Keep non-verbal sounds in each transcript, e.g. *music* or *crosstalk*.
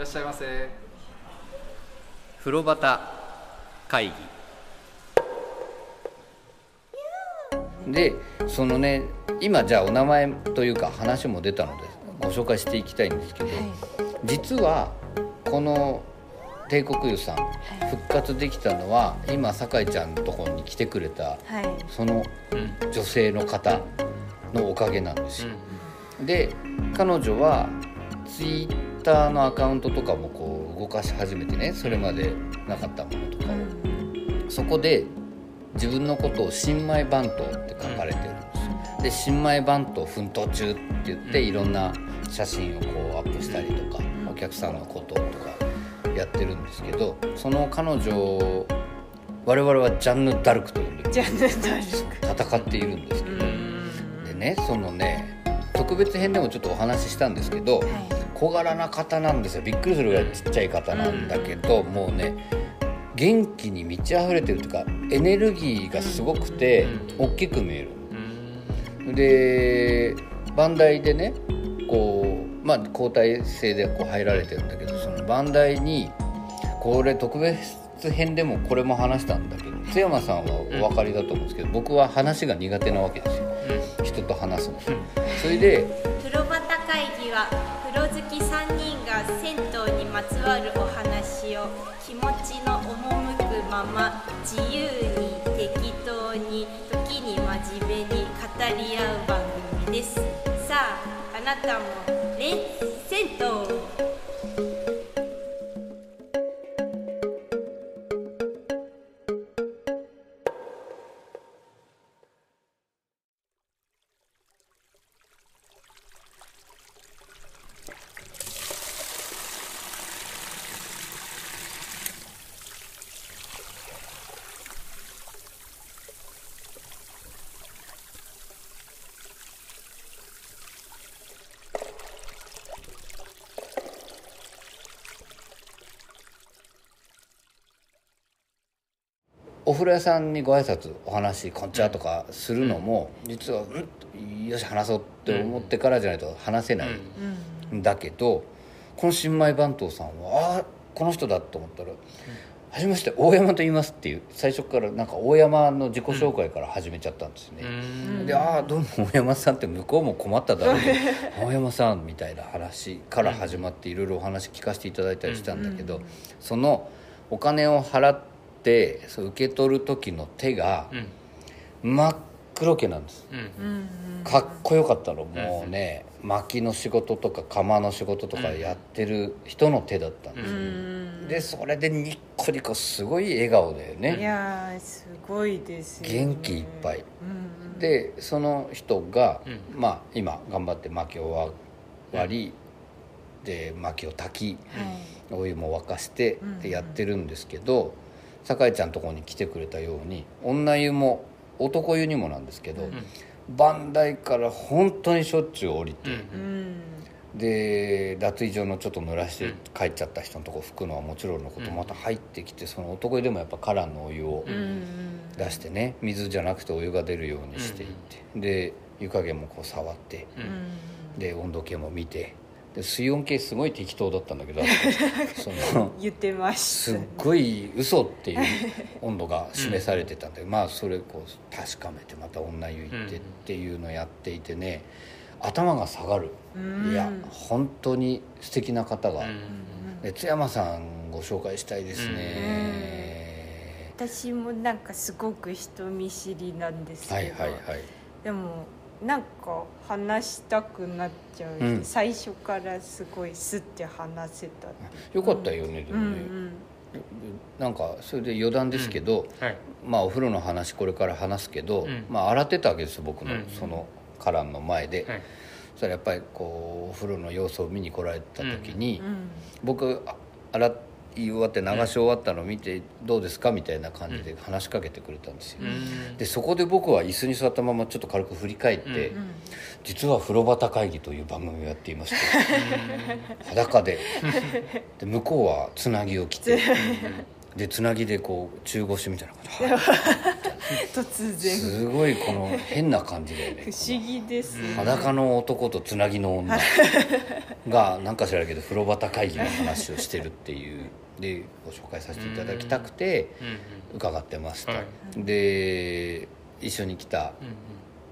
らっしゃいませ。風呂端会議。でそのね今じゃあお名前というか話も出たのでご紹介していきたいんですけど、実はこの帝国湯さん復活できたのは今酒井ちゃんのところに来てくれたはい。その女性の方のおかげなんですよ。で彼女はツイッターのアカウントとかもこう動かし始めてねそれまでなかったものとかを。そこで自分のことを「新米番頭」って書かれてるんですよ。で新米番頭奮闘中って言っていろんな写真をこうアップしたりとかお客さんのこととかやってるんですけどその彼女を我々はジャンヌ・ダルクと呼んでる戦っているんですけど。でねそのね特別編でもちょっとお話ししたんですけど、小柄な方なんですよ。びっくりするぐらいちっちゃい方なんだけど、もうね元気に満ち溢れてるというかエネルギーがすごくて大きく見える。で番台でねこうまあ交代制でこう入られてるんだけどその番台にこれ特別編でもこれも話したんだけど津山さんはお分かりだと思うんですけど、僕は話が苦手なわけですよ、人と話すの。それで好き3人が銭湯にまつわるお話を気持ちの赴くまま自由に適当に時に真面目に語り合う番組ですさああなたもレッ銭湯。風呂屋さんにご挨拶お話こんにちはとかするのも、実はうんよし話そうって思ってからじゃないと話せないん。だけど、この新米番頭さんはああこの人だと思ったら「はじめまして大山と言います」っていう最初からなんか大山の自己紹介から始めちゃったんですね。で「ああどうも大山さん」って向こうも困っただろうけど「*laughs* 大山さん」みたいな話から始まっていろいろお話聞かせていただいたりしたんだけど、そのお金を払ってそう受け取る時の手が真っ黒けなんです。かっこよかったの。もうね薪の仕事とか窯の仕事とかやってる人の手だったんです。よ、でそれでニッコニコすごい笑顔だよいねやーすごいですよね。元気いっぱい。でその人が、まあ今頑張って薪を割り、で薪を炊き、お湯も沸かしてでやってるんですけど、酒井ちゃんのところに来てくれたように女湯も男湯にもなんですけど、番台から本当にしょっちゅう降りて、で脱衣所のちょっと濡らして帰っちゃった人のとこ拭くのはもちろんのこと、また入ってきてその男湯でもやっぱカランのお湯を出してね水じゃなくてお湯が出るようにしていって、で湯加減もこう触って、で温度計も見てで水温計すごい適当だったんだけど *laughs* その言ってますすっごい嘘っていう温度が示されてたんで、まあそれこう確かめてまた女湯行ってっていうのをやっていてね頭が下がる、いや本当に素敵な方が、で津山さんご紹介したいですね、私もなんかすごく人見知りなんですけど、はいはいはい。でもなんか話したくなっちゃうし、うん。最初からすごいスッて話せたよかったよね、でうんもね、なんかそれで余談ですけど、はい。まあお風呂の話これから話すけど、ん。まあ洗ってたわけですよ僕の、うんそのカランの前で、はい。そしたらやっぱりこうお風呂の様子を見に来られた時に、うん僕あ洗い終わって流し終わったのを見てどうですかみたいな感じで話しかけてくれたんですよ、でそこで僕は椅子に座ったままちょっと軽く振り返って、実は風呂端会議という番組をやっていまして裸で。で向こうはつなぎを着て *laughs* でつなぎでこう中腰みたいなことはい突然。すごいこの変な感じだよね不思議ですね。裸の男とつなぎの女。がなんか知らないけど風呂端会議の話をしてるっていう。でご紹介させていただきたくてうん伺ってますと、はい。で一緒に来た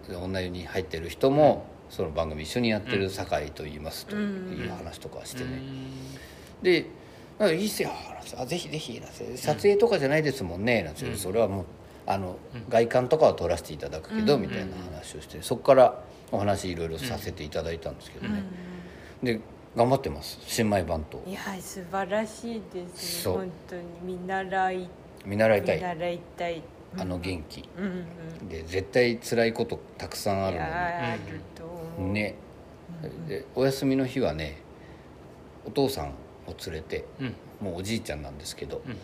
うん女湯に入ってる人もその番組一緒にやってる酒井と言いますという話とかしてね、で「あいいっすよ」なんてあぜひぜひ」なんて撮影とかじゃないですもんね」なん。て、うんそれはもうあの、うん。外観とかは撮らせていただくけど、うん。みたいな話をしてそこからお話いろいろさせていただいたんですけどね、で頑張ってます。新米番頭いや素晴らしいですそう。本当に。見習い。見習いたい。見習いたい。あの元気。うん。うんで絶対辛いことたくさんあるのあると思う。にねでお休みの日はねお父さんを連れてうん。もうおじいちゃんなんですけど、うん。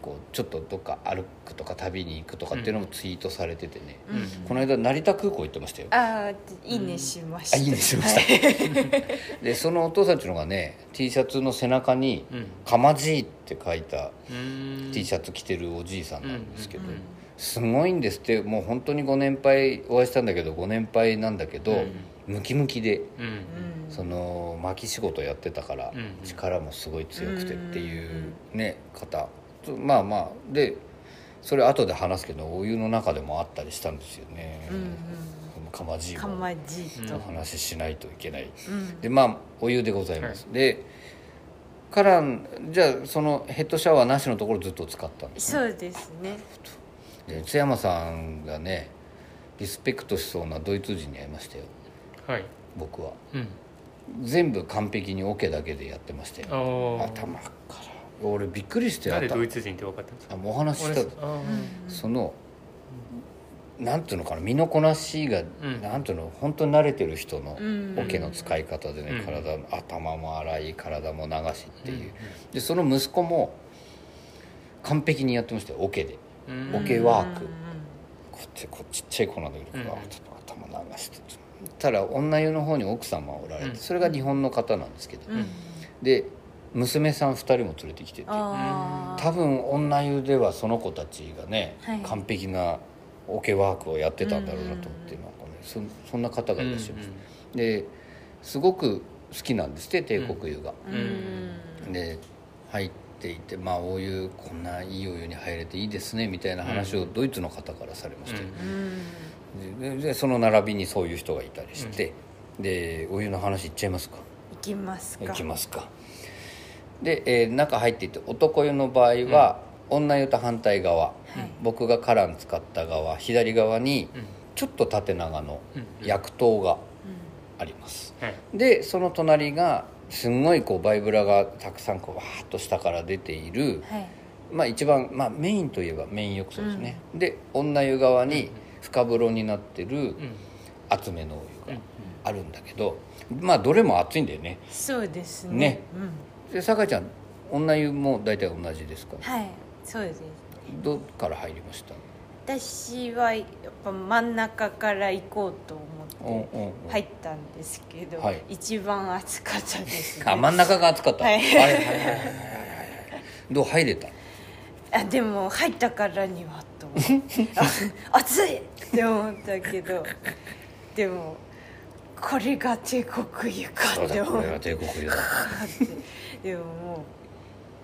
こうちょっとどっか歩くとか旅に行くとかっていうのもツイートされててね、うん。この間成田空港行ってましたよ。ああいいねしました。あいいねしました。*laughs* でそのお父さんっていうのがね T シャツの背中にうん「かまじい」って書いたうん。T シャツ着てるおじいさんなんですけど、うんうん。すごいんですって。もう本当にご年配お会いしたんだけどご年配なんだけど、うんムキムキでその巻き仕事やってたから、うん力もすごい強くてっていうね方。まあまあでそれ後で話すけどお湯の中でもあったりしたんですよね、かまじいとお話ししないといけない、うん。でまあお湯でございます、でからじゃあそのヘッドシャワーなしのところずっと使ったんですね。そうですね。で津山さんがねリスペクトしそうなドイツ人に会いましたよはい。僕は。うん。全部完璧にオケだけでやってましたよ。ああ頭から。俺びっくりしてなんで頭ドイツ人って分かったんですかあもうお話ししたあー。そのなんていうのかな身のこなしが、うん。なんていうの本当に慣れてる人のうん。オケの使い方でね、うん。体の頭も洗い体も流しっていう、うん。でその息子も完璧にやってましたよオケで。うん。オケワーク。こっちこうちっちゃい子なんだけど、うん。あちょっと頭流してたら女湯の方に奥様おられて、うん。それが日本の方なんですけど、うん。で娘さん2人も連れてきてて。多分女湯ではその子たちがね、はい。完璧なオケワークをやってたんだろうなと思って、うんなんかねそそんな方がいらっしゃいます、うですごく好きなんですって帝国湯が、うん。で入っていてまあお湯こんないいお湯に入れていいですねみたいな話をドイツの方からされまして、うんででその並びにそういう人がいたりして、でお湯の話いっちゃいますか？行きますか。いきますか。で、えー中入っていって男湯の場合は、女湯と反対側、はい。僕がカラン使った側左側にうん。ちょっと縦長のうん。薬湯があります。はい。でその隣がすんごいこうバイブラがたくさんこうわーっと下から出ている、はい。まあ、一番、まあ、メインといえばメイン浴槽ですね、で女湯側に深風呂になってるうん。厚めのお湯うん。があるんだけどまあどれも熱いんだよね。そうですね。ね。うん。で酒井ちゃん女湯も大体同じですか？はいそうです。どっから入りました？私はやっぱ真ん中から行こうと思って入ったんですけど、はい。一番暑かったです、ね、あ真ん中が暑かった、はい。はいはいはいはいはいはい。どう入れた？あでも入ったからには *laughs* あ暑いって思ったけどでもこれが帝国湯かって思ってでもも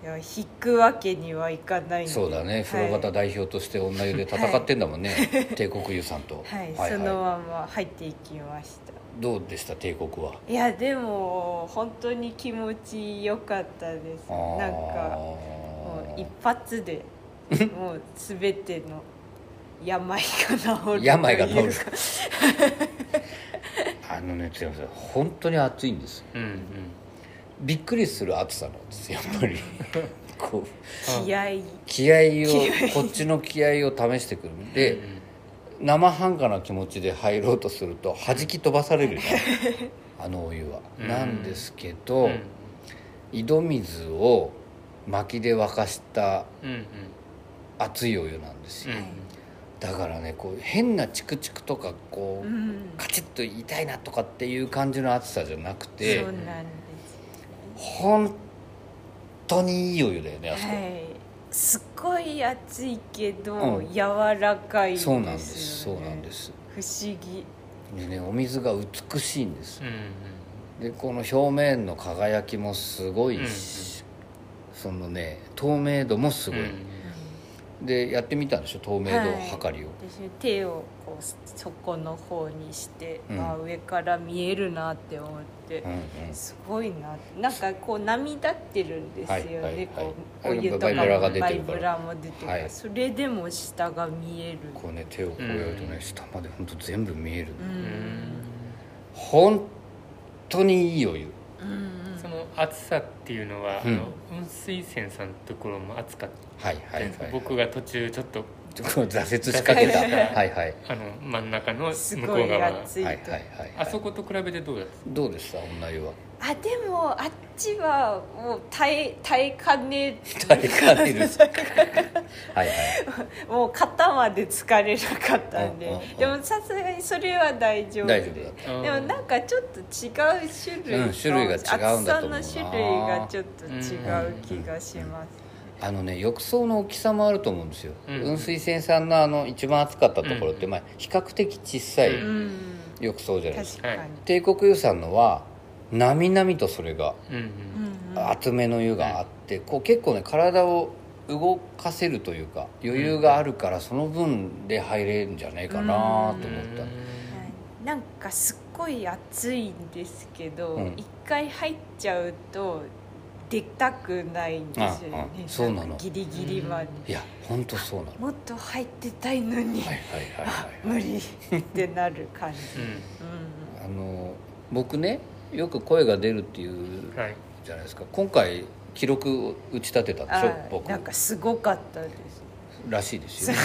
ういや引くわけにはいかない。そうだね。風呂方代表として女湯で戦ってんだもんね、帝国湯さんと。はい、そのまま入っていきました。どうでした帝国は？いやでも本当に気持ちよかったです。なんかもう一発でもう全ての病が治る病が治る。あのねすいません本当に暑いんですうんうん。びっくりする暑さなんですやっぱり。*laughs* こう。気合。気合をこっちの気合を試してくる。で生半可な気持ちで入ろうとすると弾き飛ばされるじゃん。*laughs* あのお湯は、うん。なんですけど、うん。井戸水を薪で沸かしたうんうん熱いお湯なんですよ、うん。だからねこう変なチクチクとかこう、うん。カチッと痛いなとかっていう感じの暑さじゃなくてそうなんです。本当にいいお湯だよねあそこ、はい。すっごい熱いけど、うん。柔らかいですよね。そうなんです。そうなんです。不思議。でねお水が美しいんです。うんでこの表面の輝きもすごいし、そのね透明度もすごい、うんでやってみたんでしょ透明度測りを、私手をこう底の方にして、うん。あ上から見えるなって思って、うんうん。すごいな。なんかこう波立ってるんですよね、はいはいはい。こうあお湯とかバイブラが出てるから。バイブラも出てるはい。それでも下が見える。こうね手をこうやるとね、うん下まで本当全部見える、うん。本当にいいお湯。うん暑さっていうのは、うん。あの雲水泉さんのところも暑かった。はいはいはい、はい、僕が途中ちょっとちょっと挫折しかけた。はいはい。あの真ん中の向こう側。はいはいはい。あそこと比べてどうだった？どうでした？女湯はあでもあっちはもう耐え耐えかね大変ですはいはい。*laughs* もう肩まで疲れなかったんで、うんうんうん。でもさすがにそれは大丈夫大丈夫でだ。ったでもなんかちょっと違う種類。うん種類が違うんだと思うな。厚さの種類がちょっと違う気がします、あのね浴槽の大きさもあると思うんですよ、うん。雲水泉さんのあの一番暑かったところって、うん。まあ、比較的小さいうん。うん浴槽じゃないですか、確かに、帝国湯さんのはなみなみとそれがうんうん。うんうん。厚めの湯があってこう結構ね体を動かせるというか余裕があるからその分で入れるんじゃないかなと思った、はい。なんかすっごい暑いんですけどうん。一、回入っちゃうと出たくないんですよね。そうなの。ギリギリまで、いや本当そうなの。もっと入ってたいのに、はいはいはいあはい、無理ってなる感じ、うん。うん。あの僕ねよく声が出るっていうはい。じゃないですか。今回記録を打ち立てたでしょあ僕。なんかすごかったです。らしいですよ、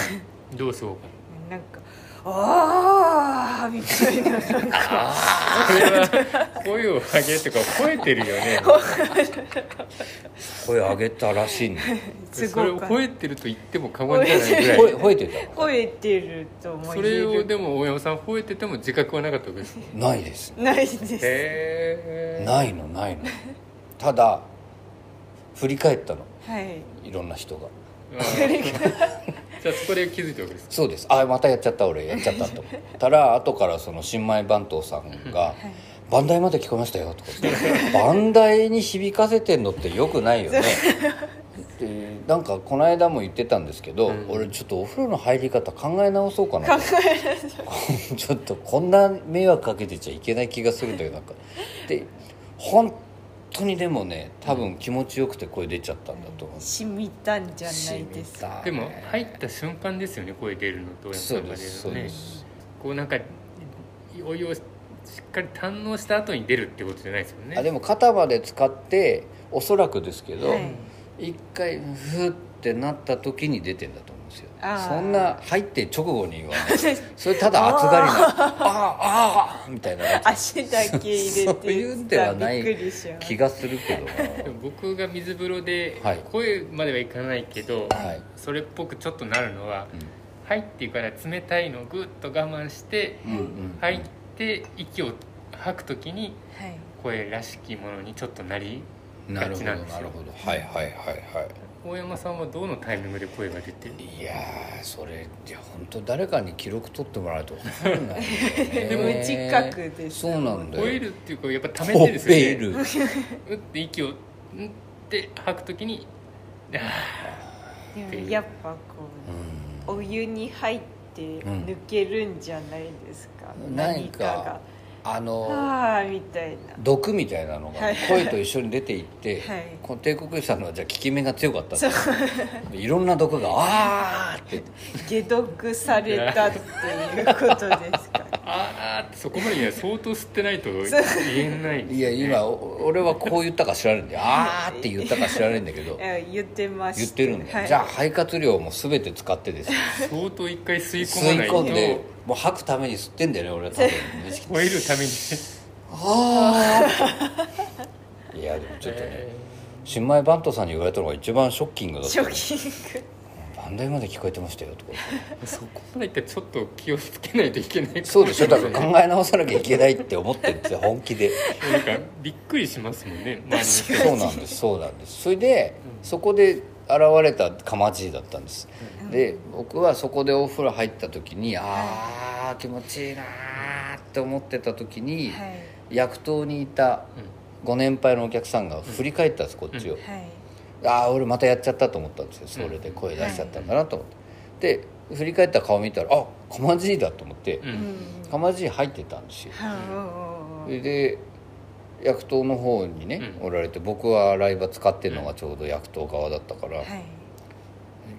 どうしようかなんか「ああ」みたいな。なんかこれは声を上げとか吠えてるよね。声上げたらしいんだすそれ吠えてると言っても過言じゃないぐらい。声吠えてた吠えてると思それをでも大山さん吠えてても自覚はなかったわけです。ないです。ないです。へえないのないの。ただ振り返ったの。はい。いろんな人が *laughs* じゃあそこで気づいたわけですそうです。あまたやっちゃった俺。やっちゃったと思ったら *laughs* 後からその新米番頭さんが「番台まで聞こえましたよ」とか番台に響かせてんのってよくないよね」でなんかこの間も言ってたんですけど、うん。俺ちょっとお風呂の入り方考え直そうかなと。*laughs* ちょっとこんな迷惑かけてちゃいけない気がするんだけどなんか。で本当にでもね多分気持ちよくて声出ちゃったんだと思う。染みたんじゃないです染みた。でも入った瞬間ですよね声出るのと大山さそうんが出ですそうです、こうなんかお湯をしっかり堪能した後に出るってことじゃないですよね。あでも肩まで使っておそらくですけど、はい。一回フーってなった時に出てんだと思う。んですよそんな入って直後には *laughs* それただ暑がりな。あー。あーみたいな。足だけ入れてそういうんではない気がするけど。僕が水風呂ではい。声まではいかないけど、はい。それっぽくちょっとなるのは、うん。入ってから冷たいのをぐっと我慢して、うんうん入って息を吐く時にはい。声らしきものにちょっとなりなるほどなんですよ。ほどはいはいはいは大山さんはどのタイミングで声が出て？いいやーそれいや本当誰かに記録取ってもらわないと分かんない無 *laughs* 自覚ですそうなんだよ吠えるっていうかやっぱ溜めてですよね。吠える。うって息をうんって吐く時にあでもやっぱこうん。うお湯に入って抜けるんじゃないですか、うん何かがあのああみたいな。毒みたいなのがはい。声と一緒に出ていって、はい。この帝国医さんのはじゃあ効き目が強かったって。いろんな毒が「あー」って。解毒されたっていうことですかああって。そこまでには相当吸ってないと言えない。ですいや今お俺はこう言ったか知らないんだよ「*laughs* あー」って言ったか知らないんだけど。言ってました。言ってるんだよ、はい。じゃあ肺活量も全て使ってですね相当一回吸い込まないと。込んでもう吐くために吸ってんだよね俺は多分。吠えるために。あー。いやでもちょっとねえ新米バントさんに言われたのが一番ショッキングだったショッキング番台まで聞こえてましたよとか。ー *laughs* そこまでいったらちょっと気をつけないといけない。そうでしょだかから考え直さなきゃいけないって思ってるんですよ *laughs* 本気で。なんかびっくりしますもんねそうなんですそうなんです。それでそこで現れたかまじいだったんです、で僕はそこでお風呂入った時にああ気持ちいいなーって思ってた時に、はい。薬湯にいたご年配のお客さんが振り返ったんですこっちを、はいああ俺またやっちゃったと思ったんですよ。それで声出しちゃったんだなと思って、で振り返った顔見たらあかまじいだと思って、うん。うんかまじい入ってたんですよ。はい。で薬湯の方にね、うん。おられて僕は洗い場使ってるのがちょうど薬湯側だったから「はい。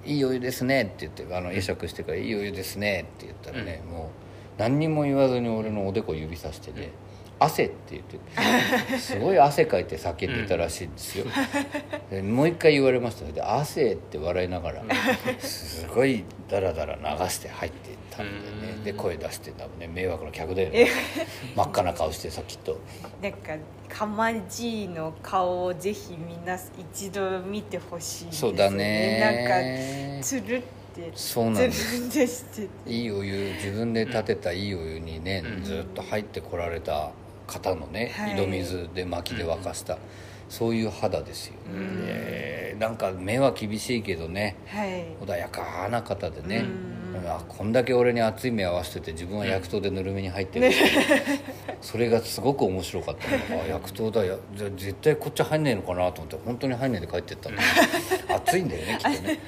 いいお湯ですね」って言ってあの会釈してから「いいお湯ですね」って言ったらね、もう何にも言わずに俺のおでこ指さしてね「汗」って言ってすごい汗かいて叫んでたらしいんですよ、でもう一回言われました。で「汗」って笑いながらすごいダラダラ流して入っていったんでね。うん。で声出して多分ね。迷惑な客だよね。真っ赤な顔してさきっと。なんかかまじいの顔をぜひみんな一度見てほしいですそうだなんねかつるってそうなんつですいいお湯自分で立てたいいお湯にね、うん。ずっと入ってこられた方のね、はい。井戸水で薪で沸かした、そういう肌ですよ、うん。でなんか目は厳しいけどねはい。穏やかな方でね、うんあこんだけ俺に熱い目合わせてて自分は薬湯でぬるめに入ってる、*laughs* それがすごく面白かったのが *laughs* あ薬湯だやじゃあ絶対こっち入んねえのかなと思って本当に入んねえで帰ってったの *laughs* 熱いんだよねきっとね。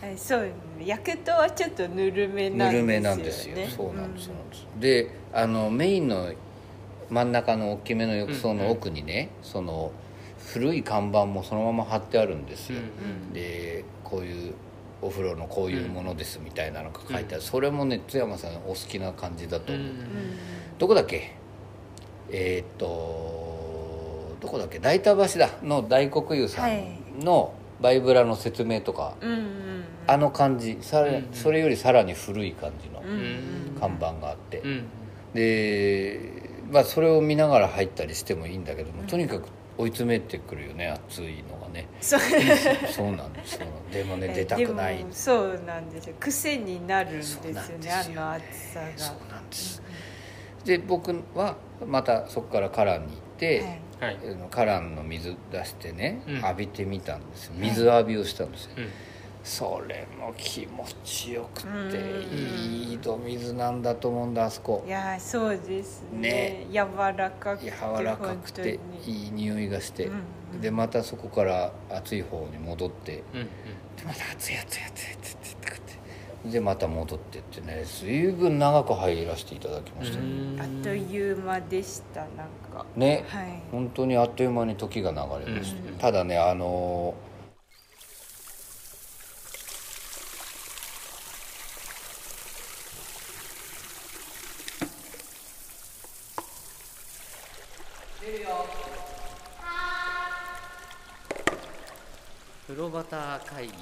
はい。そう薬湯はちょっとぬるめなんですよ、ね、ぬるめなんですよ。そうなんです、そうなんです。であのメインの真ん中の大きめの浴槽の奥にね、その古い看板もそのまま貼ってあるんですよ、うんでこういうお風呂のこういうものですみたいなのが書いてある、それもね津山さんお好きな感じだと思う、うんうんどこだっけ？えーっとどこだっけ？大田橋だの大黒湯さんのバイブラの説明とか、うんうんあの感じ。さらうんそれよりさらに古い感じのうんうん看板があって、うん。でまあそれを見ながら入ったりしてもいいんだけども、とにかく追い詰めてくるよね熱いのがね。そう。そうなんですよでもね出たくない。そうなんですよ。癖になるんですよねそうなんですよあの暑さが。そうなんです。で僕はまたそこからカランに行って、はい。カランの水出してね、うん。浴びてみたんですよ。水浴びをしたんですよ、うんそれも気持ちよくてうん。いい井戸水なんだと思うんだあそこ。いやそうですね。ね。柔らかくて柔らかくて本当に。いい匂いがして、うんうん。でまたそこから熱い方に戻って。うんうん。でまた熱い熱い熱い熱い熱いってってでまた戻ってってね随分長く入らせていただきました、うんあっという間でしたなんかね、はい本当にあっという間に時が流れました、うんただねあの風呂端会議。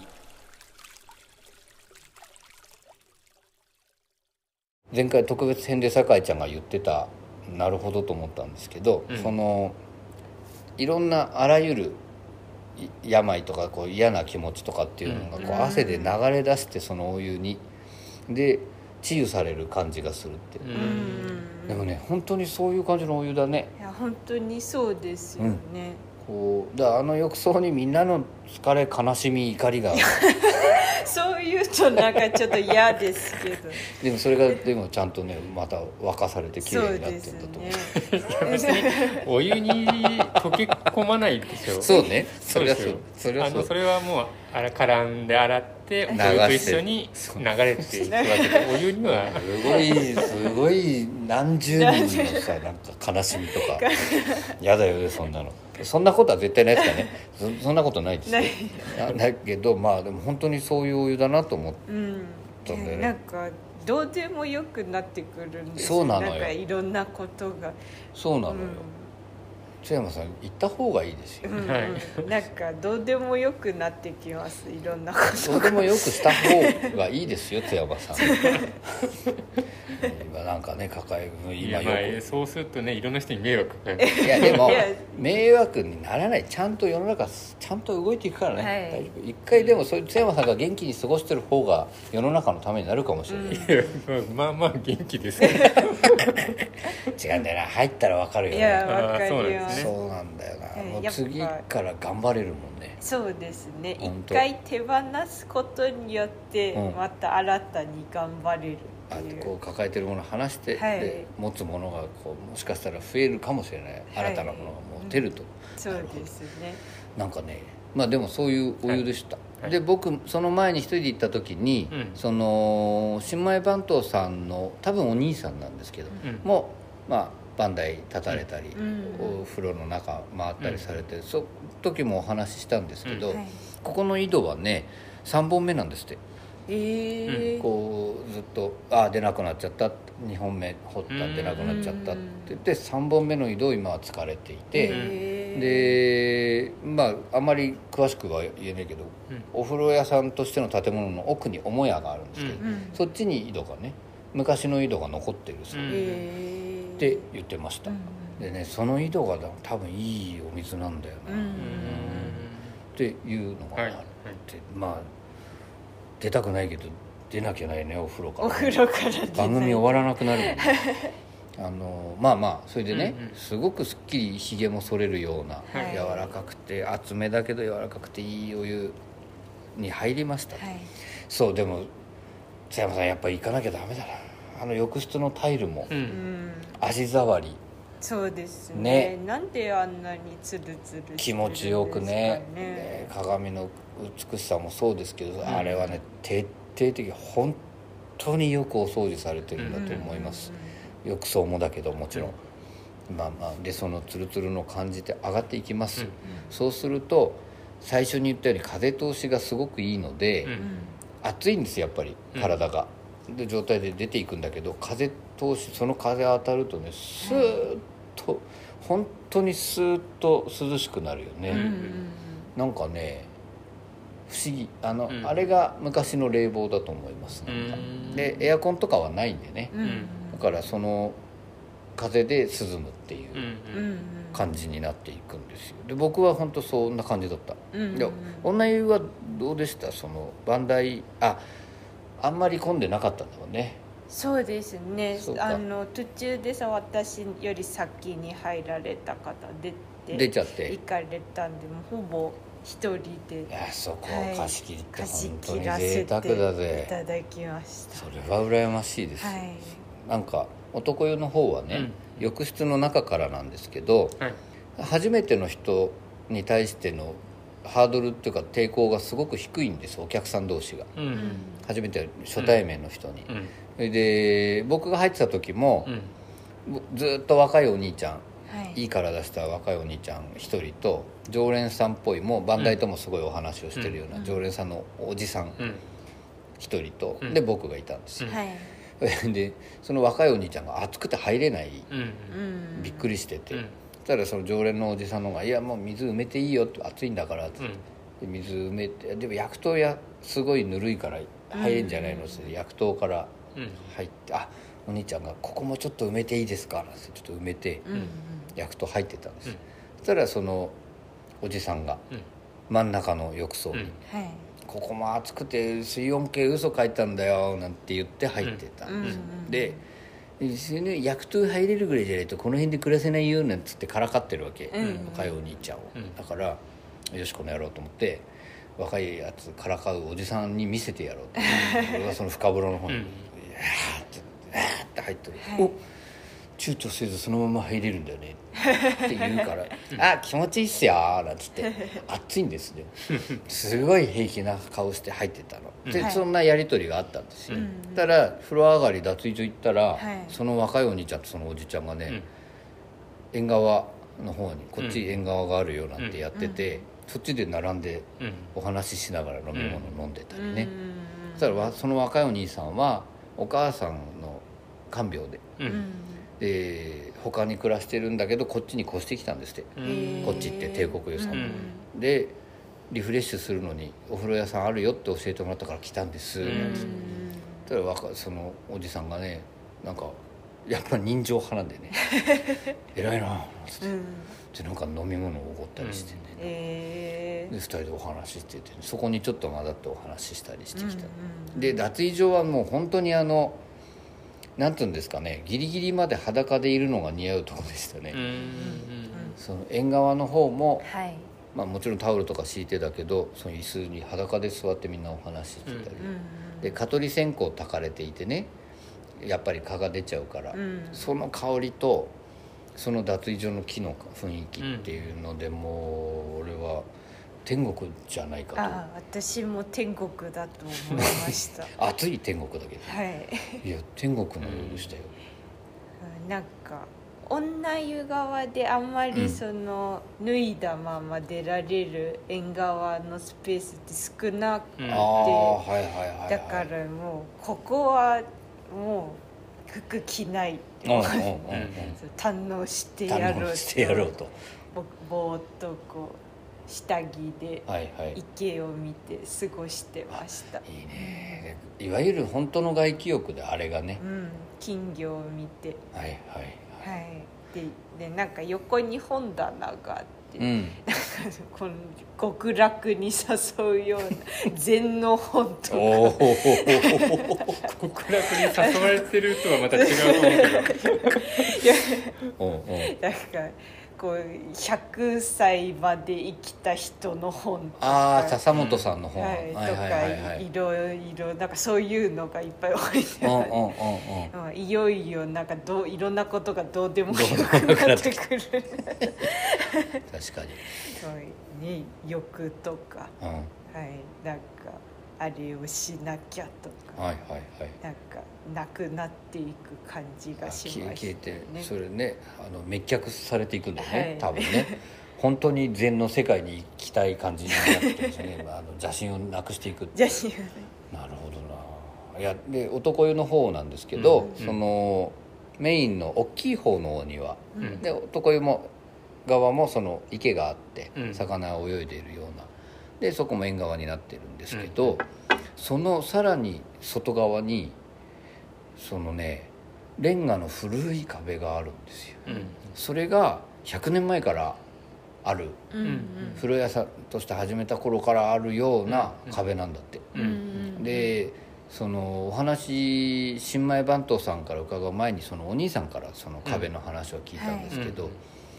前回特別編で酒井ちゃんが言ってたなるほどと思ったんですけど、うん。そのいろんなあらゆるい病とかこう嫌な気持ちとかっていうのがこううん汗で流れ出してそのお湯にで治癒される感じがするって、う。うん。ん。でもね本当にそういう感じのお湯だね。いや本当にそうですよね、こうだあの浴槽にみんなの疲れ悲しみ怒りが。*laughs* そう言うとなんかちょっと嫌ですけど。でもそれがでもちゃんとねまた沸かされて綺そう麗になってんだと思ねう *laughs* お湯に溶け込まないでしょ。そうね。それはそう。ですよそれはそう。あのそれはもうあら絡んで洗ってお流湯と一緒に流れていくわけでお湯には。すごいすごい何十人のさなんか悲しみとか。やだよねそんなの。そんなことは絶対ないですかね。そそんなことないです。よない。だけどまあでも本当にそういうお湯だなと思ってうん。だよねなんかどうでもよくなってくるんですそうなのよ。んかいろんなことが。そうなのよ、うん津山さん行った方がいいですよ、うんなんかどうでもよくなってきます。いろんなことそうでもよくした方がいいですよ津山さん。*laughs* 今なんかね抱え今よあそうするとねいろんな人に迷惑いやでも迷惑にならない。ちゃんと世の中ちゃんと動いていくからね、はい。大丈夫。一回でもそういう津山さんが元気に過ごしてる方が世の中のためになるかもしれない、いやまあまあ元気ですね *laughs* 違うんだよな。入ったらわかるよいねやわかりあーそうなんまですすね。そうなんだよな、はいもう次から頑張れるもんね。そうですね。一回手放すことによってうん。また新たに頑張れるあっていう、こう抱えてるものを離して、はい。で持つものがこうもしかしたら増えるかもしれない。はい。新たなものが持てると、そうですね。なんかねまあでもそういうお湯でした、はい。で僕その前に一人で行った時に、うん。その新米番頭さんの多分お兄さんなんですけど、うん。もまあバンダイ立たれたり、うん。お風呂の中回ったりされて、その時もお話ししたんですけど、ここの井戸はね3本目なんですって。えー。こうずっと「ああ出なくなっちゃった」2本目掘ったら出なくなっちゃったって言って3本目の井戸を今は疲れていて、えでまああんまり詳しくは言えないけど、お風呂屋さんとしての建物の奥に母屋があるんですけど、うん。うんそっちに井戸がね昔の井戸が残ってるそううんえーって言ってました、うんでねその井戸が多分いいお水なんだよな、うんっていうのがあって、はい。はい。まあ出たくないけど出なきゃないねお風呂から。お風呂から番組終わらなくなる *laughs* あのまあまあそれでね、うんうん。すごくすっきりひげも剃れるような、はい。柔らかくて厚めだけど柔らかくていいお湯に入りました、はい。そうでも津山さんやっぱ行かなきゃダメだなあの浴室のタイルも足触りそうですね。ね。なんであんなにツルツル気持ちよくね。ねね鏡の美しさもそうですけど、ん。あれはね徹底的本当によくお掃除されてるんだと思います、浴槽もだけどもちろん、まあまあでそのツルツルの感じで上がっていきます、うんそうすると最初に言ったように風通しがすごくいいので、うん。うん。暑いんですやっぱり体が、で状態で出ていくんだけど風通しその風当たるとねスーッと、本当にスーッと涼しくなるよね、うんうんなんかね不思議。あの、うん。あれが昔の冷房だと思います。なんか。うん。でエアコンとかはないんでね、うん。うんだからその風で涼むっていう感じになっていくんですよ。で僕は本当そんな感じだった、うんうんで女湯はどうでした？そのバンダイああんまり混んでなかったんだもんね。そうですね。あの途中でさ私より先に入られた方出て出ちゃって。行かれたんでもうほぼ一人で。いやそこはい。を貸し切りって本当に切らせて贅沢だいぜただきました。それは羨ましいです、はい。なんか男湯の方はね、浴室の中からなんですけどはい。初めての人に対してのハードルっていうか抵抗がすごく低いんですお客さん同士が。うん。うん初めて初対面の人に、うん。それで僕が入ってた時もう、ん。ずっと若いお兄ちゃんはい。いい体した若いお兄ちゃん一人と常連さんっぽいもうバンダイともすごいお話をしてるような常連さんのおじさんうん。一人と、うん。で僕がいたんです。よ、はい。*laughs* でその若いお兄ちゃんが暑くて入れない。びっくりしてて、たらその常連のおじさんの方が「いやもう水埋めていいよ」って暑いんだから」って、うん。で水埋めてでも薬湯やすごいぬるいから入れんじゃないのって、薬湯からうん。入って「あお兄ちゃんがここもちょっと埋めていいですか?」なんてちょっと埋めてうん。うん。薬湯入ってたんです、うん。そしたらそのおじさんがうん。真ん中の浴槽に「うん。はいここも暑くて水温計嘘書いたんだよ」なんて言って入ってたんです、うん。でそれね。薬湯入れるぐらいじゃないとこの辺で暮らせないよなんつってからかってるわけ、うん。若いお兄ちゃんを、うん。だからよしこの野郎と思って若いやつからかうおじさんに見せてやろうと。*laughs* 俺がその深風呂の方に「うん。って「あーって入ってる、はい。お躊躇せずそのまま入れるんだよね。って言うから「あ気持ちいいっすよ」なんつって。暑いんですねすごい平気な顔して入ってたの。で、はいそんなやり取りがあったんですよ、うんたら風呂上がり脱衣所行ったら、はい。その若いお兄ちゃんとそのおじちゃんがね、うん。縁側の方にこっちうん。縁側があるよなんてやってて、そっちで並んでうん。お話ししながら飲み物飲んでたりね、うん。そしたらわその若いお兄さんはお母さんの看病で。ううんん。で他に暮らしてるんだけどこっちに越してきたんですって、うん。こっちって帝国湯さんうん。でリフレッシュするのにお風呂屋さんあるよって教えてもらったから来たんです、うん。なんてそしたら若そのおじさんがねなんかやっぱ人情派なんでね *laughs* 偉いななんつって。うん。でなんか飲み物をおごったりしてね、え。で2人でお話ししててそこにちょっと混ざってお話ししたりしてきた、うんうん。で脱衣所はもう本当にあのなんていうんですかねギリギリまで裸でいるのが似合うとこでしたね、うんその縁側の方も、はい。まあ、もちろんタオルとか敷いてだけどその椅子に裸で座ってみんなお話ししてたり、うんで蚊取り線香焚かれていてねやっぱり蚊が出ちゃうから、うん。その香りとその脱衣所の木の雰囲気っていうので、もう俺は天国じゃないかと。ああ私も天国だと思いました。*laughs* 暑い天国だけどはい。いや天国のようでしたよ、うん。なんか女湯側であんまりその、脱いだまま出られる縁側のスペースって少なくて、うん。ああはいはいはい、はい、だからもうここはもう服着ない堪能してやろう堪能してやろうと。ぼぼーっとこう下着ではいはい。池を見て過ごしてました。いいね。いわゆる本当の外気浴であれがね。う、ん金魚を見て。はいはいはい、はい。ででなんか横に本棚があって、うん。この極楽に誘うような *laughs* 禅の本とか。極楽に誘われてるとはまた違うと思うけど。*laughs* おおなんかこう100歳まで生きた人の本とか。ああ笹本さんの本、はい、とかいろいろなんかそういうのがいっぱい置いてあるいよいよなんかどういろんなことがどうでもよくなっててくる。*laughs* 確かに。欲とか。うん。はいはいなんかあれをしなきゃとかはいはいなんかなくなっていく感じがしま消えしてそれねあの滅却されていくんだよね、はい。多分ね。*laughs* 本当に禅の世界に行きたい感じになってますね。あの邪心をなくしていくじゃあなるほどな。いやで男湯の方なんですけど、うん。そのメインの大きい方のお庭、うん。で男湯も側もその池があってうん。魚を泳いでいるような。でそこも縁側になってるんですけど、そのさらに外側にそのねレンガの古い壁があるんですよ。うん。それが100年前からあるうんうん。風呂屋さんとして始めた頃からあるようなうん。壁なんだって、ううん。んでそのお話新米番頭さんから伺う前にそのお兄さんからその壁の話を聞いたんですけど、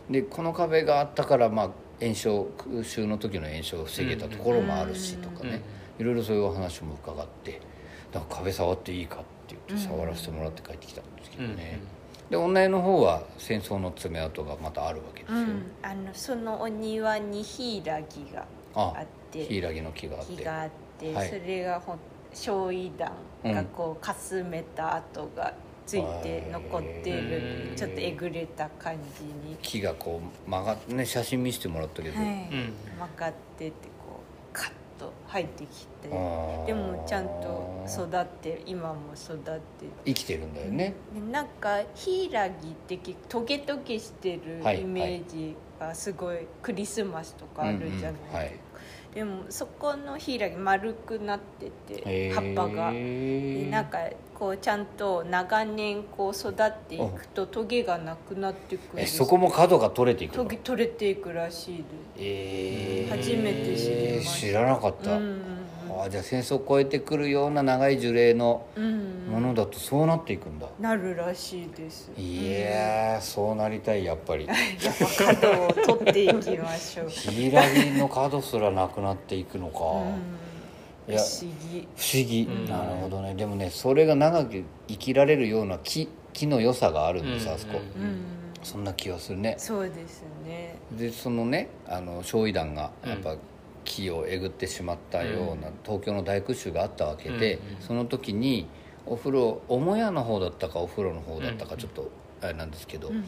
でこの壁があったからまあ炎症空襲の時の炎症を防げたところもあるしとかね、いろいろそういうお話も伺ってだから壁触っていいかって言って触らせてもらって帰ってきたんですけどね、で女湯の方は戦争の爪痕がまたあるわけですよ、うん。あのそのお庭にヒイラギがああってヒイラギの木があって。木があって、はい。それがほん焼夷弾がこうかすめた跡がついて残ってる、ちょっとえぐれた感じに、木がこう曲がってね写真見せてもらったけど、はい。うん。曲がっててこうカッと入ってきてでもちゃんと育って今も育って。生きてるんだよね、でなんかヒイラギってトゲトゲしてるはいイメージがすごいクリスマスとかあるじゃない。ですか、うんうんはい。でもそこのヒイラギ丸くなってて葉っぱが。でなんかこうちゃんと長年こう育っていくとトゲがなくなってくるんですえそこも角が取れていくの？トゲ取れていくらしいでえー。初めて知りました。知らなかっすた、うんあーじゃあ戦争を越えてくるような長い樹齢のうんうんものだとそうなっていくんだ、なるらしいです。いやーそうなりたいやっぱり。*laughs* やっぱ角を取っていきましょう。*laughs* ヒイラギの角すらなくなっていくのか、うん、不思議。不思議、うん。なるほどね。でもねそれが長く生きられるような木木の良さがあるんです、あそこ、うん。うんそんな気がするね。そうですね。でそのねあの焼夷弾がやっぱ木をえぐってしまったような、東京の大空襲があったわけで、うんうんその時にお風呂母屋の方だったかお風呂の方だったかうん。ちょっとあれなんですけど、うん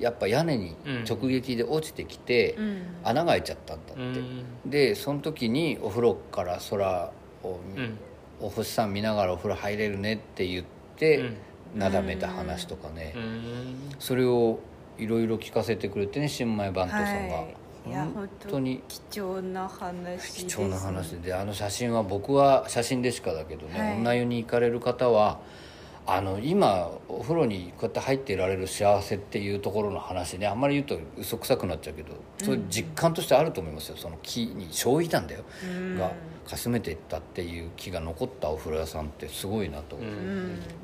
やっぱ屋根に直撃で落ちてきて、うん。穴が開いちゃったんだって、うん。でその時にお風呂から空を見、うん。お星さん見ながらお風呂入れるねって言って、うん。なだめた話とかね、うん。それをいろいろ聞かせてくれてね新米番頭さんが、はい。いや本本当に貴重な話です、ね、貴重な話であの写真は僕は写真でしかだけどね、はい。女湯に行かれる方はあの今お風呂にこうやって入っていられる幸せっていうところの話ね。あんまり言うと嘘くさくなっちゃうけどそういう実感としてあると思いますよ。その木に消費弾だよ。うん。がかすめていったっていう木が残ったお風呂屋さんってすごいなと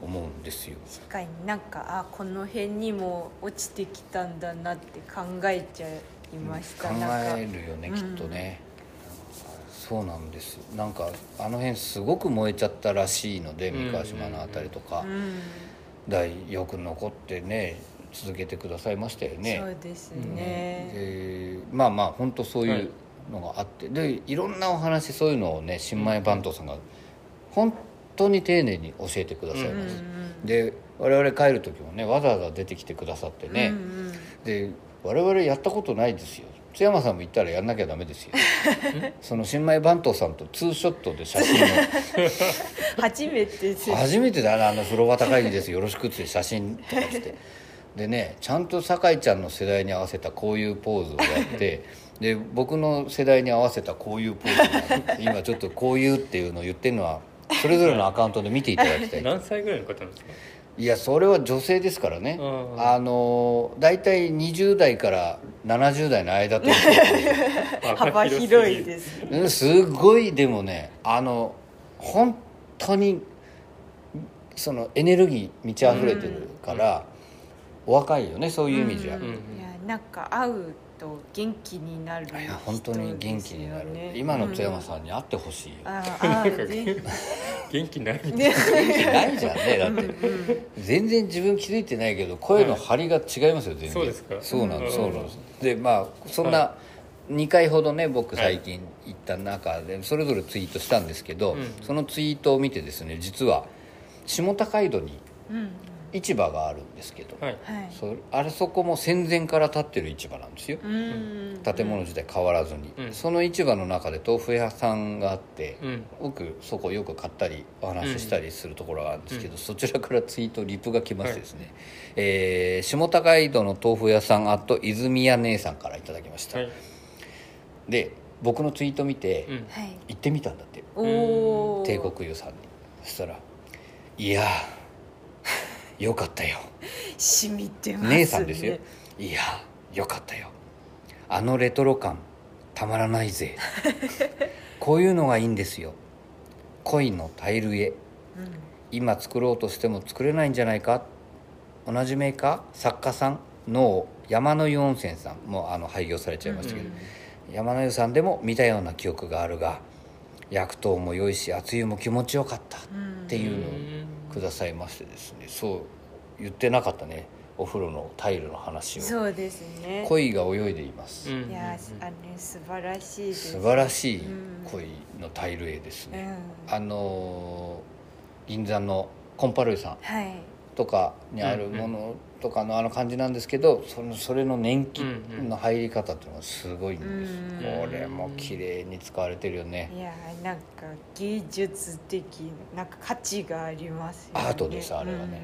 思うんですよ。確かになんかあこの辺にも落ちてきたんだなって考えちゃいました、考えるよねきっとね、そうなんです。なんかあの辺すごく燃えちゃったらしいのでうん。三河島のあたりとか、うん。だいよく残ってね続けてくださいましたよね。そうですね、でまあまあ本当そういうのがあって、でいろんなお話そういうのをね新米番頭さんが本当に丁寧に教えてくださいうんます、で我々帰る時もねわざわざ出てきてくださってね、うんうん。で我々やったことないですよ津山さんも言ったらやんなきゃダメですよ。その新米番頭さんとツーショットで写真を *laughs* 初めてです。初めてだなあの風呂旗会議です。よろしくって写真とかして。でねちゃんと酒井ちゃんの世代に合わせたこういうポーズをやって *laughs* で僕の世代に合わせたこういうポーズをやって今ちょっとこういうっていうのを言ってるのはそれぞれのアカウントで見ていただきたい何歳ぐらいの方なんですか？いやそれは女性ですからね。うんあの大体20代から70代の間という *laughs* あ幅広いですすごいでもねあの本当にそのエネルギー満ち溢れてるから、お若いよねそういう意味じゃ、うんうん。いやなんか会うと元気になる人いや本当に元気になる、今の津山さんに会ってほしいよ、*laughs* 元気。ないみたい。ね。元気ないじゃんねだって。全然自分気づいてないけど声の張りが違いますよ全然。そうですか。そうなんですうん。そうなんですでまあそんな2回ほどね僕最近行った中でそれぞれツイートしたんですけど、うん。そのツイートを見てですね実は下高井戸にうん市場があるんですけど、はい。はい。そあれそこも戦前から建ってる市場なんですよ。うん。建物自体変わらずに、うん。その市場の中で豆腐屋さんがあって、うん。僕そこよく買ったりお話ししたりするところがあるんですけど、そちらからツイートリプが来ましてですね、えー下高井戸の豆腐屋さんあと泉屋姉さんからいただきました、はい。で僕のツイート見て、行ってみたんだって。帝国湯さんに。そしたら「いやーよかったよ」染みてますね。姉さんですよ。いやよかったよ。あのレトロ感たまらないぜ。*laughs* こういうのがいいんですよ。恋のタイル絵。今作ろうとしても作れないんじゃないか？同じメーカー？作家さん？の山の湯温泉さん。もうあの廃業されちゃいましたけど、山の湯さんでも見たような記憶があるが薬湯も良いし熱湯も気持ちよかったっていうのをくださいましてですねそう言ってなかったねお風呂のタイルの話を。そうですね。鯉が泳いでいます、うんいやあの素晴らしいです。素晴らしいうん。鯉のタイル絵ですね、うん。あのー銀座のコンパルイさん。はいとかにあるものとかのあの感じなんですけどそのそれの年季の入り方っていうのがすごいんです、うんこれも綺麗に使われてるよね。いやなんか芸術的なんか価値がありますよね。アートですあれはね。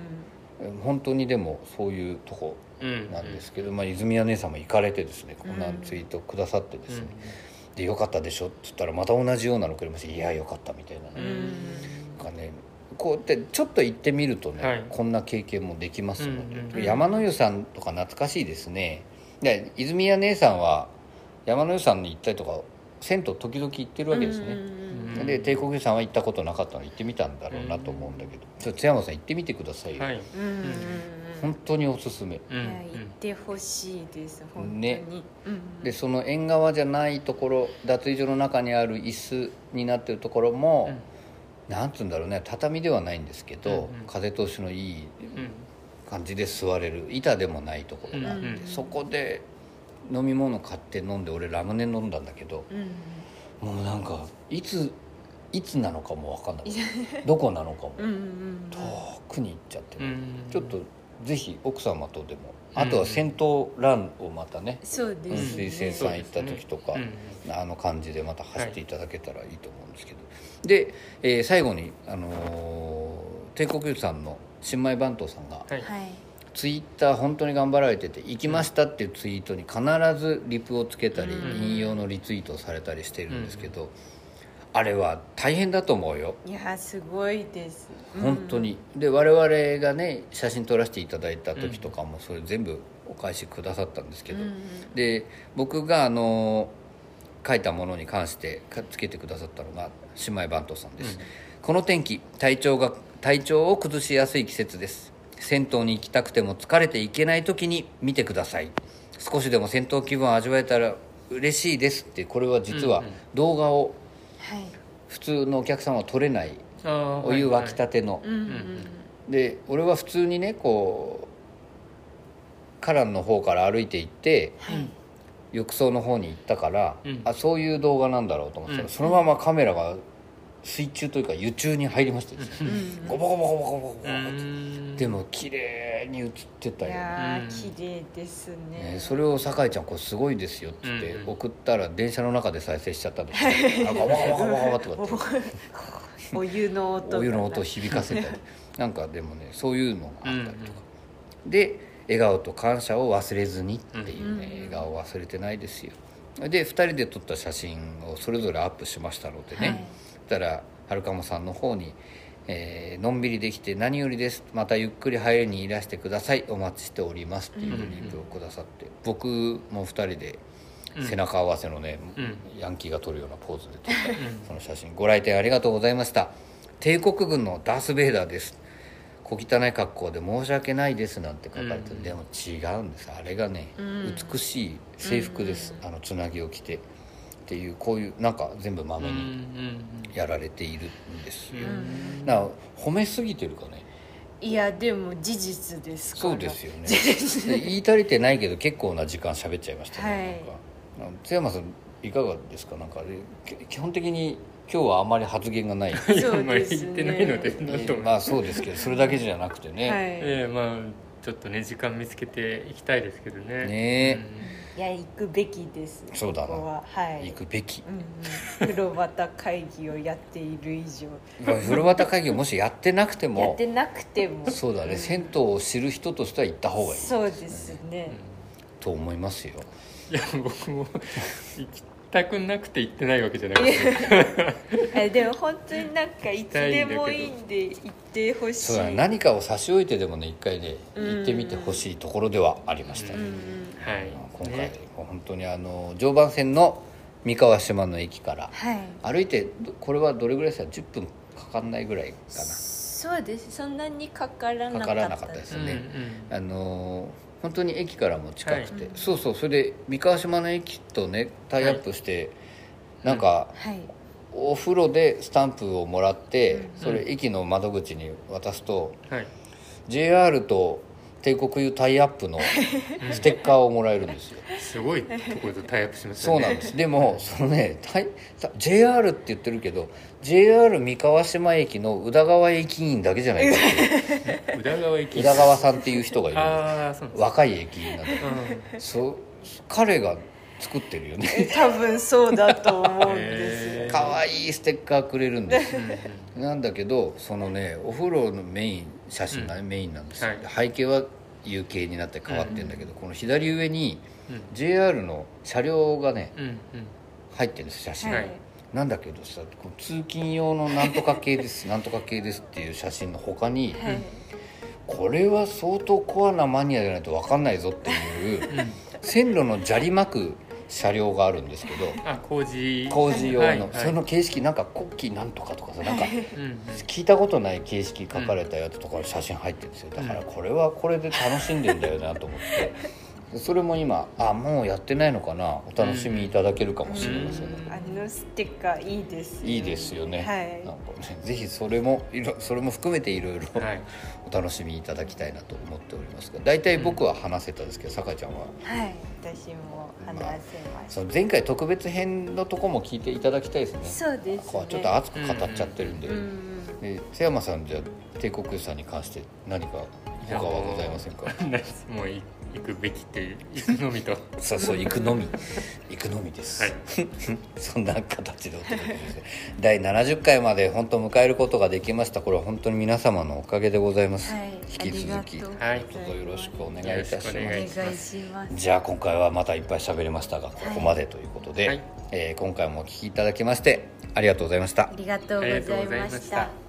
本当にでもそういうとこうんなんですけど、まあ、泉谷姉さんも行かれてですねこんなツイートくださってですね、でよかったでしょって言ったらまた同じようなのくれましていやよかったみたいなね、うんうん。なんかねこうやってちょっと行ってみるとね、はい。こんな経験もできますので、うんうん山の湯さんとか懐かしいですね。で泉谷姉さんは山の湯さんに行ったりとか銭湯時々行ってるわけですね、うんで帝国湯さんは行ったことなかったので行ってみたんだろうなと思うんだけど、ちょっと津山さん行ってみてくださいよ、はい。うんうんうん本当におすすめ。うんいや行ってほしいです本当に、ねうん。でその縁側じゃないところ脱衣所の中にある椅子になってるところも、なんつうんだろうね畳ではないんですけど、うんうん。風通しのいいうん感じで座れる板でもないところがあって、うんうんそこで飲み物買って飲んで俺ラムネ飲んだんだけどうんもうなんかいついつなのかも分かんないどこなのかも。うんうんうん遠くに行っちゃってね、うんちょっとぜひ奥様とでもうんあとは銭湯ランをまたね水泉さん行った時とか、うん。あの感じでまた走っていただけたらいいと思うんですけど、で、えー最後に、あのー帝国湯さんの新米番頭さんがはい。はい。ツイッター本当に頑張られてて「行きました」っていうツイートに必ずリプをつけたり、うん。引用のリツイートをされたりしてるんですけど、あれは大変だと思うよ。いやすごいです。本当に、で我々がね写真撮らせていただいた時とかもそれ全部お返しくださったんですけど、うんで僕があの書いたものに関してかつけてくださったのが姉妹番頭さんです、この天気体調が体調を崩しやすい季節です。銭湯に行きたくても疲れていけない時に見てください。少しでも銭湯気分を味わえたら嬉しいですってこれは実はうんうん。動画をはい。普通のお客さんは撮れないお湯沸きたてての、うんうんうん。で俺は普通にねこう花壇の方から歩いて行ってはい浴槽の方に行ったから、うん。あそういう動画なんだろうと思ってたら、うん。そのままカメラが水中というか湯中に入りましてですね、うん。ゴボゴボゴボゴボゴボでも綺麗に映ってたいよ、やうんー綺麗ですねね、それを酒井ちゃんこれすごいですよって言ってうんうん送ったら電車の中で再生しちゃったんですよあゴボゴボゴボゴボとかってお湯の音がお湯の音を響かせたりなんかでもねそういうのがあったりとか、で笑顔と感謝を忘れずにっていうね、うん笑顔を忘れてないですよ。で2人で撮った写真をそれぞれアップしましたのでね、はい。そしたらはるかもさんの方に、えーのんびりできて何よりです。またゆっくり入りにいらしてください。お待ちしております」っていうリンクをくださって、僕も2人でうん。背中合わせのね、うん。ヤンキーが撮るようなポーズで撮ったその写真ご来店ありがとうございました。帝国軍のダース・ベイダーです小汚い格好で申し訳ないですなんて書かれてる、うん。でも違うんです。あれがね、うん。美しい制服です、あのつなぎを着て。っていうこういうなんか全部まめにうんうんやられているんですよ、うんだから褒めすぎてるかね？いやでも事実ですから。そうですよね。で言い足りてないけど結構な時間喋っちゃいましたね、はい。なんか。津山さんいかがですか？なんか基本的に今日はあまり発言がない。*laughs* いやそうまあ言ですね。ってないのでなんとも。まあそうですけどそれだけじゃなくてね、はい。ええまあちょっとね時間見つけていきたいですけどね。ねいや行くべきです。そうだな。ここは。はい。行くべき。うんうん、風呂端会議をやっている以上。まあ風呂端会議をもしやってなくてやもってなくても。そうだね。銭湯を知る人としては行った方がいい。そうですね、と思いますよ。いや僕も行きたくなくて行ってないわけじゃなくてえでも本当になんかいつでもいいんで行ってほしい。そうだね何かを差し置いてでもね一回ね行ってみてほしいところではありました。ね、うんうん。はい。今回、ね本当にあの常磐線の三河島の駅からはい。歩いてどこれはどれぐらいですか？10分かかんないぐらいかそうです。そんなにかからなかった。かからなかったですうんねなあの本当に駅からも近くて、はい。そうそうそれで三河島の駅とねタイアップして、なんかはい。お風呂でスタンプをもらって、うんそれ駅の窓口に渡すと、うんはい JR と帝国湯タイアップの *laughs* ステッカーをもらえるんですよ。すごいところとタイアップしましたね。そうなんです。でもそのねタイた JR って言ってるけど JR 三河島駅の宇田川駅員だけじゃないかっていう。*laughs* 宇田川駅宇田川さんっていう人がいるんでああそう若い駅員なんでうん。そう彼が作ってるよね。え多分そうだと思うんです可愛いステッカーくれるんですなんだけどそのねお風呂のメイン写真がメインなんですよ、はい。背景は有形になって変わってるんだけど、この左上にうん。JR の車両がねうんうん。入ってるんです写真、はい。なんだけどさ通勤用のなんとか系です *laughs* なんとか系ですっていう写真の他に、はい。これは相当コアなマニアじゃないと分かんないぞっていううん。線路の砂利巻く車両があるんですけど *laughs* あ工事。工事用の、はいはい。その形式なんか国旗なんとかとかさなんか聞いたことない形式書かれたやつとか写真入ってるんですよだからこれはこれで楽しんでんだよなと思って。*laughs* それも今あもうやってないのかな？お楽しみいただけるかもしれませんね、あのステッカーいいですよいいですよね、はい。なんかねぜひそれもいろそれも含めていろいろはいお楽しみいただきたいなと思っておりますが大体僕は話せたんですけど酒井ちゃんは？はい私も話せましその前回特別編のとこも聞いていただきたいですね。たそうですね。ここはちょっと熱く語っちゃってるんで,、うんで瀬山さんじゃあ帝国さんに関して何か他はございませんか？*laughs* もうい行くべきっていう行くのみと。そうそう行くのみ。行くのみです、はい。*laughs* そんな形でお第70回まで本当迎えることができました。これは本当に皆様のおかげでございます、はい。引き続き。どうぞよろしくお願いいたします。お願い。しますじゃあ今回はまたいっぱい喋れましたがここまでということで、はい。えー今回もお聞きいただきましてありがとうございました。ありがとうございました